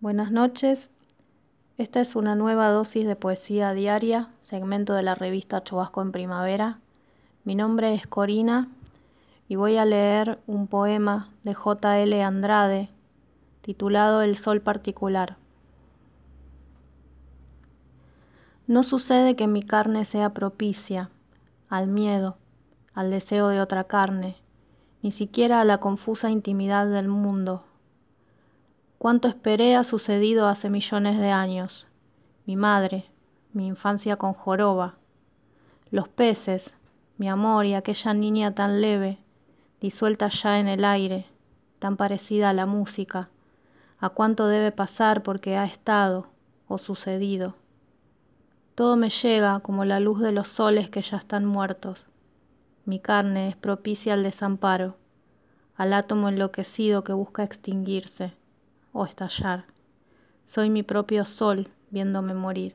Buenas noches. Esta es una nueva dosis de poesía diaria, segmento de la revista Chubasco en Primavera. Mi nombre es Corina y voy a leer un poema de J.L. Andrade titulado El Sol Particular. No sucede que mi carne sea propicia al miedo, al deseo de otra carne, ni siquiera a la confusa intimidad del mundo Cuánto esperé ha sucedido hace millones de años. Mi madre, mi infancia con joroba, los peces, mi amor y aquella niña tan leve, disuelta ya en el aire, tan parecida a la música, a cuánto debe pasar porque ha estado o sucedido. Todo me llega como la luz de los soles que ya están muertos. Mi carne es propicia al desamparo, al átomo enloquecido que busca extinguirse o estallar. Soy mi propio sol viéndome morir.